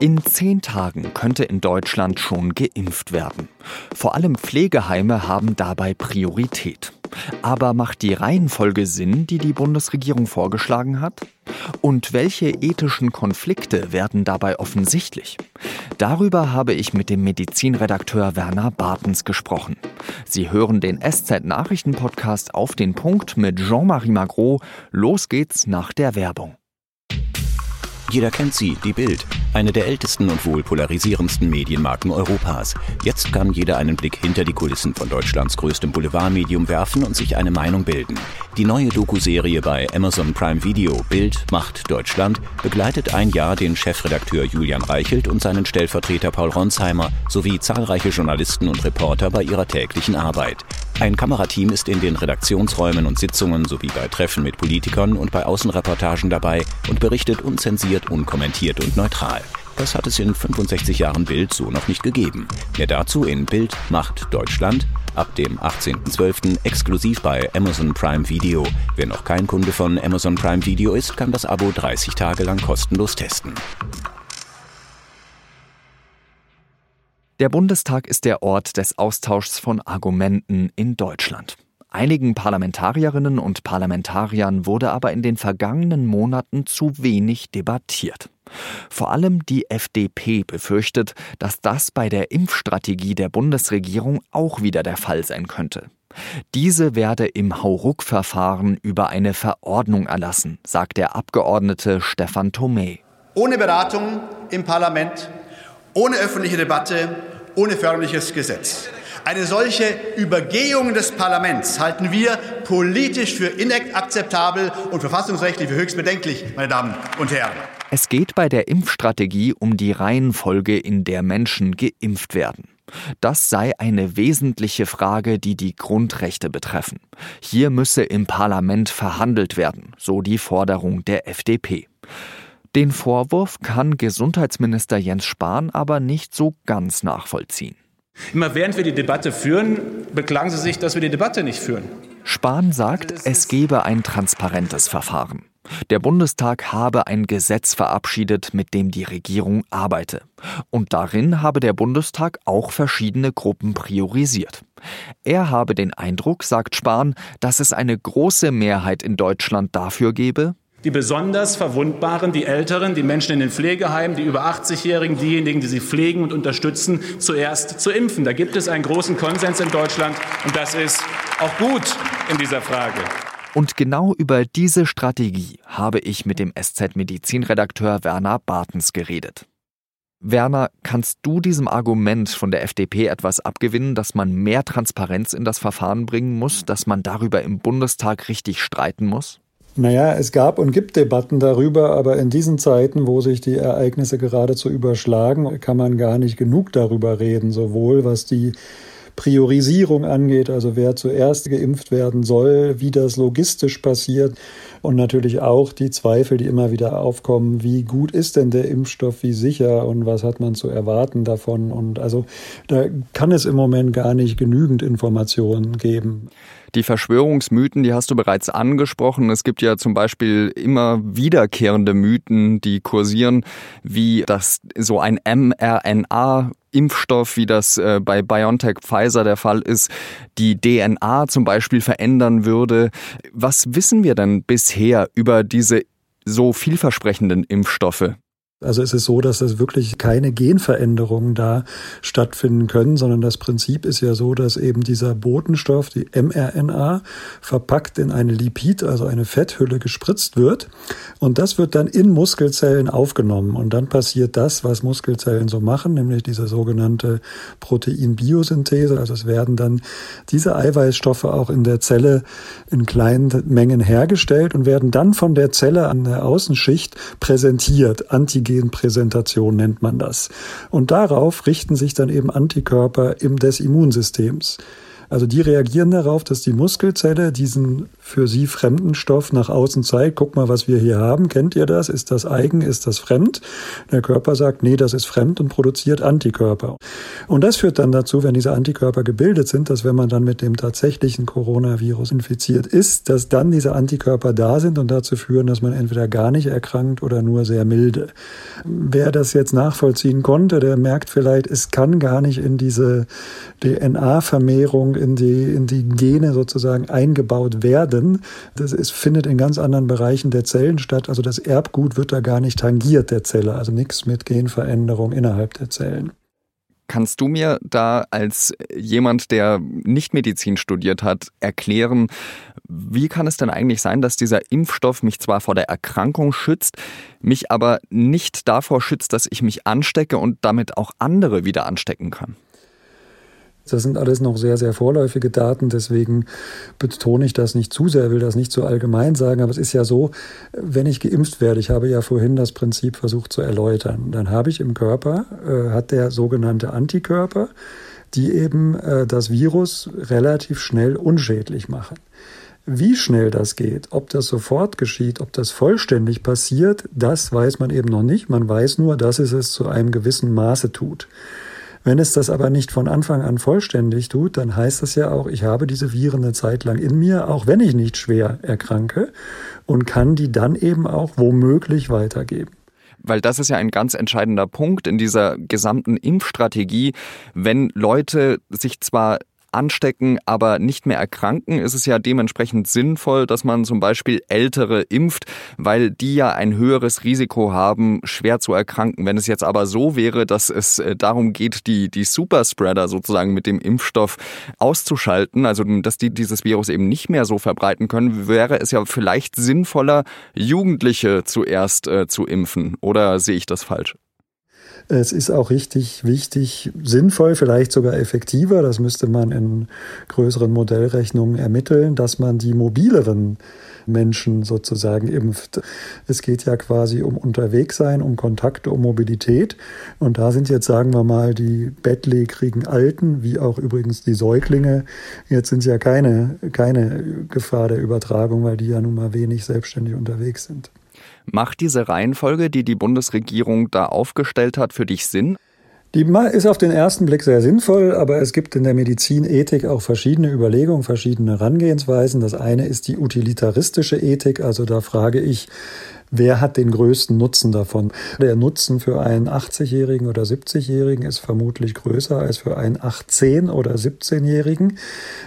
In zehn Tagen könnte in Deutschland schon geimpft werden. Vor allem Pflegeheime haben dabei Priorität. Aber macht die Reihenfolge Sinn, die die Bundesregierung vorgeschlagen hat? Und welche ethischen Konflikte werden dabei offensichtlich? Darüber habe ich mit dem Medizinredakteur Werner Bartens gesprochen. Sie hören den SZ-Nachrichten-Podcast auf den Punkt mit Jean-Marie Magro. Los geht's nach der Werbung. Jeder kennt sie, die Bild, eine der ältesten und wohl polarisierendsten Medienmarken Europas. Jetzt kann jeder einen Blick hinter die Kulissen von Deutschlands größtem Boulevardmedium werfen und sich eine Meinung bilden. Die neue Doku-Serie bei Amazon Prime Video Bild macht Deutschland begleitet ein Jahr den Chefredakteur Julian Reichelt und seinen Stellvertreter Paul Ronsheimer sowie zahlreiche Journalisten und Reporter bei ihrer täglichen Arbeit. Ein Kamerateam ist in den Redaktionsräumen und Sitzungen sowie bei Treffen mit Politikern und bei Außenreportagen dabei und berichtet unzensiert, unkommentiert und neutral. Das hat es in 65 Jahren Bild so noch nicht gegeben. Mehr dazu in Bild macht Deutschland ab dem 18.12. exklusiv bei Amazon Prime Video. Wer noch kein Kunde von Amazon Prime Video ist, kann das Abo 30 Tage lang kostenlos testen. Der Bundestag ist der Ort des Austauschs von Argumenten in Deutschland. Einigen Parlamentarierinnen und Parlamentariern wurde aber in den vergangenen Monaten zu wenig debattiert. Vor allem die FDP befürchtet, dass das bei der Impfstrategie der Bundesregierung auch wieder der Fall sein könnte. Diese werde im Hauruck-Verfahren über eine Verordnung erlassen, sagt der Abgeordnete Stefan Thomé. Ohne Beratung im Parlament ohne öffentliche Debatte, ohne förmliches Gesetz. Eine solche Übergehung des Parlaments halten wir politisch für inakzeptabel und verfassungsrechtlich für höchst bedenklich, meine Damen und Herren. Es geht bei der Impfstrategie um die Reihenfolge, in der Menschen geimpft werden. Das sei eine wesentliche Frage, die die Grundrechte betreffen. Hier müsse im Parlament verhandelt werden, so die Forderung der FDP. Den Vorwurf kann Gesundheitsminister Jens Spahn aber nicht so ganz nachvollziehen. Immer während wir die Debatte führen, beklagen Sie sich, dass wir die Debatte nicht führen. Spahn sagt, es gebe ein transparentes Verfahren. Der Bundestag habe ein Gesetz verabschiedet, mit dem die Regierung arbeite. Und darin habe der Bundestag auch verschiedene Gruppen priorisiert. Er habe den Eindruck, sagt Spahn, dass es eine große Mehrheit in Deutschland dafür gebe, die besonders Verwundbaren, die Älteren, die Menschen in den Pflegeheimen, die über 80-Jährigen, diejenigen, die sie pflegen und unterstützen, zuerst zu impfen. Da gibt es einen großen Konsens in Deutschland und das ist auch gut in dieser Frage. Und genau über diese Strategie habe ich mit dem SZ-Medizinredakteur Werner Bartens geredet. Werner, kannst du diesem Argument von der FDP etwas abgewinnen, dass man mehr Transparenz in das Verfahren bringen muss, dass man darüber im Bundestag richtig streiten muss? Naja, es gab und gibt Debatten darüber, aber in diesen Zeiten, wo sich die Ereignisse geradezu überschlagen, kann man gar nicht genug darüber reden, sowohl was die Priorisierung angeht, also wer zuerst geimpft werden soll, wie das logistisch passiert und natürlich auch die Zweifel, die immer wieder aufkommen, wie gut ist denn der Impfstoff, wie sicher und was hat man zu erwarten davon und also da kann es im Moment gar nicht genügend Informationen geben. Die Verschwörungsmythen, die hast du bereits angesprochen. Es gibt ja zum Beispiel immer wiederkehrende Mythen, die kursieren, wie dass so ein mRNA Impfstoff, wie das äh, bei BioNTech Pfizer der Fall ist, die DNA zum Beispiel verändern würde. Was wissen wir denn bisher über diese so vielversprechenden Impfstoffe? Also es ist so, dass es wirklich keine Genveränderungen da stattfinden können, sondern das Prinzip ist ja so, dass eben dieser Botenstoff, die mRNA, verpackt in eine Lipid, also eine Fetthülle gespritzt wird. Und das wird dann in Muskelzellen aufgenommen. Und dann passiert das, was Muskelzellen so machen, nämlich diese sogenannte Proteinbiosynthese. Also es werden dann diese Eiweißstoffe auch in der Zelle in kleinen Mengen hergestellt und werden dann von der Zelle an der Außenschicht präsentiert, Antigen Antigenpräsentation nennt man das. Und darauf richten sich dann eben Antikörper im des Immunsystems. Also die reagieren darauf, dass die Muskelzelle diesen für sie fremden Stoff nach außen zeigt. Guck mal, was wir hier haben. Kennt ihr das? Ist das eigen? Ist das fremd? Der Körper sagt, nee, das ist fremd und produziert Antikörper. Und das führt dann dazu, wenn diese Antikörper gebildet sind, dass wenn man dann mit dem tatsächlichen Coronavirus infiziert ist, dass dann diese Antikörper da sind und dazu führen, dass man entweder gar nicht erkrankt oder nur sehr milde. Wer das jetzt nachvollziehen konnte, der merkt vielleicht, es kann gar nicht in diese DNA-Vermehrung, in die, in die Gene sozusagen eingebaut werden. Das ist, findet in ganz anderen Bereichen der Zellen statt. Also das Erbgut wird da gar nicht tangiert der Zelle. Also nichts mit Genveränderung innerhalb der Zellen. Kannst du mir da als jemand, der nicht Medizin studiert hat, erklären, wie kann es denn eigentlich sein, dass dieser Impfstoff mich zwar vor der Erkrankung schützt, mich aber nicht davor schützt, dass ich mich anstecke und damit auch andere wieder anstecken kann? Das sind alles noch sehr, sehr vorläufige Daten, deswegen betone ich das nicht zu sehr, will das nicht zu allgemein sagen, aber es ist ja so, wenn ich geimpft werde, ich habe ja vorhin das Prinzip versucht zu erläutern, dann habe ich im Körper, äh, hat der sogenannte Antikörper, die eben äh, das Virus relativ schnell unschädlich machen. Wie schnell das geht, ob das sofort geschieht, ob das vollständig passiert, das weiß man eben noch nicht. Man weiß nur, dass es es zu einem gewissen Maße tut. Wenn es das aber nicht von Anfang an vollständig tut, dann heißt das ja auch, ich habe diese Viren eine Zeit lang in mir, auch wenn ich nicht schwer erkranke und kann die dann eben auch womöglich weitergeben weil das ist ja ein ganz entscheidender Punkt in dieser gesamten Impfstrategie. Wenn Leute sich zwar anstecken, aber nicht mehr erkranken, ist es ja dementsprechend sinnvoll, dass man zum Beispiel Ältere impft, weil die ja ein höheres Risiko haben, schwer zu erkranken. Wenn es jetzt aber so wäre, dass es äh, darum geht, die, die Superspreader sozusagen mit dem Impfstoff auszuschalten, also dass die dieses Virus eben nicht mehr so verbreiten können, wäre es ja vielleicht sinnvoller, Jugendliche zuerst äh, zu impfen. Oder sehe ich das falsch? Es ist auch richtig wichtig, sinnvoll, vielleicht sogar effektiver, das müsste man in größeren Modellrechnungen ermitteln, dass man die mobileren Menschen sozusagen impft. Es geht ja quasi um Unterwegssein, um Kontakte, um Mobilität. Und da sind jetzt, sagen wir mal, die bettlägerigen Alten, wie auch übrigens die Säuglinge, jetzt sind ja keine, keine Gefahr der Übertragung, weil die ja nun mal wenig selbstständig unterwegs sind. Macht diese Reihenfolge, die die Bundesregierung da aufgestellt hat, für dich Sinn? Die ist auf den ersten Blick sehr sinnvoll, aber es gibt in der Medizinethik auch verschiedene Überlegungen, verschiedene Herangehensweisen. Das eine ist die utilitaristische Ethik, also da frage ich, Wer hat den größten Nutzen davon? Der Nutzen für einen 80-Jährigen oder 70-Jährigen ist vermutlich größer als für einen 18- oder 17-Jährigen,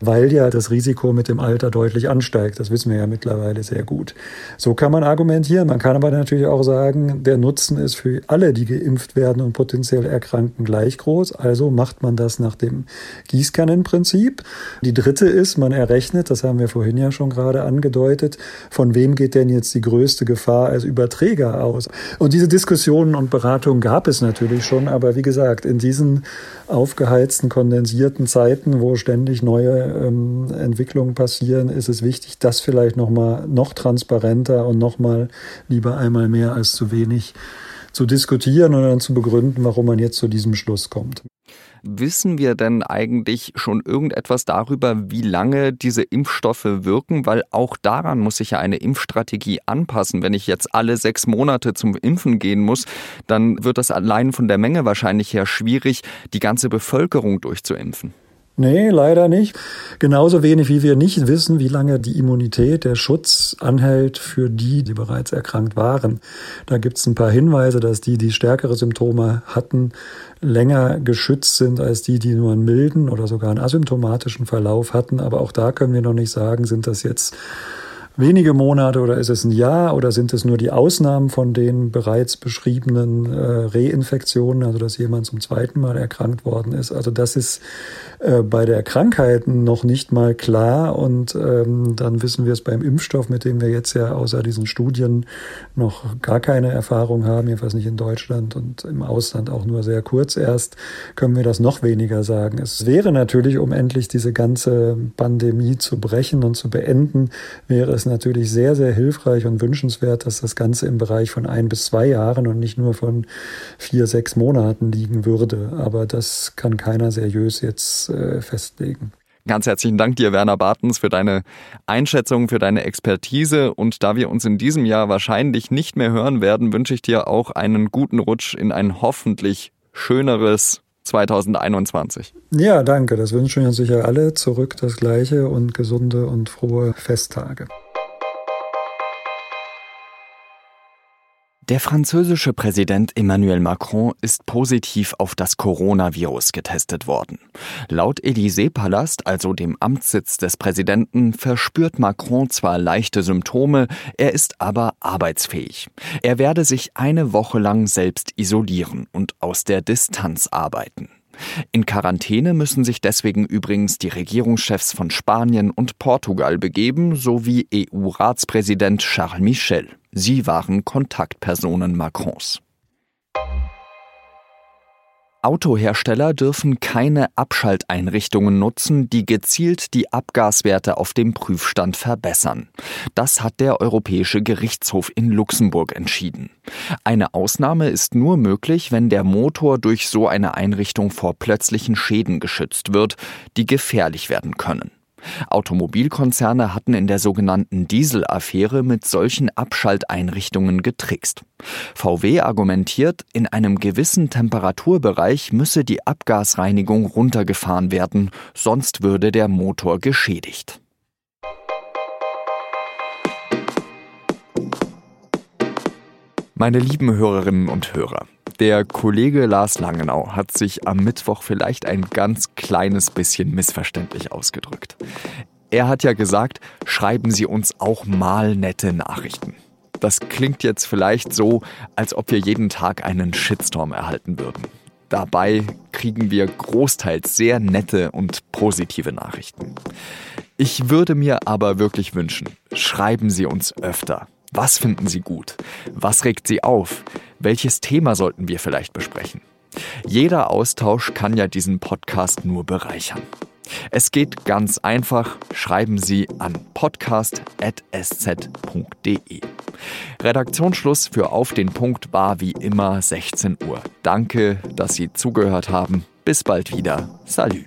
weil ja das Risiko mit dem Alter deutlich ansteigt. Das wissen wir ja mittlerweile sehr gut. So kann man argumentieren. Man kann aber natürlich auch sagen, der Nutzen ist für alle, die geimpft werden und potenziell erkranken, gleich groß. Also macht man das nach dem Gießkannenprinzip. Die dritte ist, man errechnet, das haben wir vorhin ja schon gerade angedeutet, von wem geht denn jetzt die größte Gefahr als Überträger aus. Und diese Diskussionen und Beratungen gab es natürlich schon, aber wie gesagt, in diesen aufgeheizten, kondensierten Zeiten, wo ständig neue ähm, Entwicklungen passieren, ist es wichtig, das vielleicht noch mal noch transparenter und noch mal lieber einmal mehr als zu wenig zu diskutieren und dann zu begründen, warum man jetzt zu diesem Schluss kommt. Wissen wir denn eigentlich schon irgendetwas darüber, wie lange diese Impfstoffe wirken? Weil auch daran muss sich ja eine Impfstrategie anpassen. Wenn ich jetzt alle sechs Monate zum Impfen gehen muss, dann wird das allein von der Menge wahrscheinlich her schwierig, die ganze Bevölkerung durchzuimpfen. Nee, leider nicht. Genauso wenig wie wir nicht wissen, wie lange die Immunität, der Schutz anhält für die, die bereits erkrankt waren. Da gibt es ein paar Hinweise, dass die, die stärkere Symptome hatten, länger geschützt sind als die, die nur einen milden oder sogar einen asymptomatischen Verlauf hatten. Aber auch da können wir noch nicht sagen, sind das jetzt wenige Monate oder ist es ein Jahr oder sind es nur die Ausnahmen von den bereits beschriebenen äh, Reinfektionen, also dass jemand zum zweiten Mal erkrankt worden ist. Also das ist äh, bei der Krankheit noch nicht mal klar und ähm, dann wissen wir es beim Impfstoff, mit dem wir jetzt ja außer diesen Studien noch gar keine Erfahrung haben, jedenfalls nicht in Deutschland und im Ausland auch nur sehr kurz erst, können wir das noch weniger sagen. Es wäre natürlich, um endlich diese ganze Pandemie zu brechen und zu beenden, wäre es natürlich sehr, sehr hilfreich und wünschenswert, dass das Ganze im Bereich von ein bis zwei Jahren und nicht nur von vier, sechs Monaten liegen würde. Aber das kann keiner seriös jetzt äh, festlegen. Ganz herzlichen Dank dir, Werner Bartens, für deine Einschätzung, für deine Expertise. Und da wir uns in diesem Jahr wahrscheinlich nicht mehr hören werden, wünsche ich dir auch einen guten Rutsch in ein hoffentlich schöneres 2021. Ja, danke. Das wünschen wir uns sicher alle. Zurück das Gleiche und gesunde und frohe Festtage. Der französische Präsident Emmanuel Macron ist positiv auf das Coronavirus getestet worden. Laut Élysée-Palast, also dem Amtssitz des Präsidenten, verspürt Macron zwar leichte Symptome, er ist aber arbeitsfähig. Er werde sich eine Woche lang selbst isolieren und aus der Distanz arbeiten. In Quarantäne müssen sich deswegen übrigens die Regierungschefs von Spanien und Portugal begeben, sowie EU-Ratspräsident Charles Michel. Sie waren Kontaktpersonen Macrons. Autohersteller dürfen keine Abschalteinrichtungen nutzen, die gezielt die Abgaswerte auf dem Prüfstand verbessern. Das hat der Europäische Gerichtshof in Luxemburg entschieden. Eine Ausnahme ist nur möglich, wenn der Motor durch so eine Einrichtung vor plötzlichen Schäden geschützt wird, die gefährlich werden können. Automobilkonzerne hatten in der sogenannten Dieselaffäre mit solchen Abschalteinrichtungen getrickst. VW argumentiert, in einem gewissen Temperaturbereich müsse die Abgasreinigung runtergefahren werden, sonst würde der Motor geschädigt. Meine lieben Hörerinnen und Hörer, der Kollege Lars Langenau hat sich am Mittwoch vielleicht ein ganz kleines bisschen missverständlich ausgedrückt. Er hat ja gesagt, schreiben Sie uns auch mal nette Nachrichten. Das klingt jetzt vielleicht so, als ob wir jeden Tag einen Shitstorm erhalten würden. Dabei kriegen wir großteils sehr nette und positive Nachrichten. Ich würde mir aber wirklich wünschen, schreiben Sie uns öfter. Was finden Sie gut? Was regt Sie auf? Welches Thema sollten wir vielleicht besprechen? Jeder Austausch kann ja diesen Podcast nur bereichern. Es geht ganz einfach. Schreiben Sie an podcast.sz.de. Redaktionsschluss für Auf den Punkt war wie immer 16 Uhr. Danke, dass Sie zugehört haben. Bis bald wieder. Salü.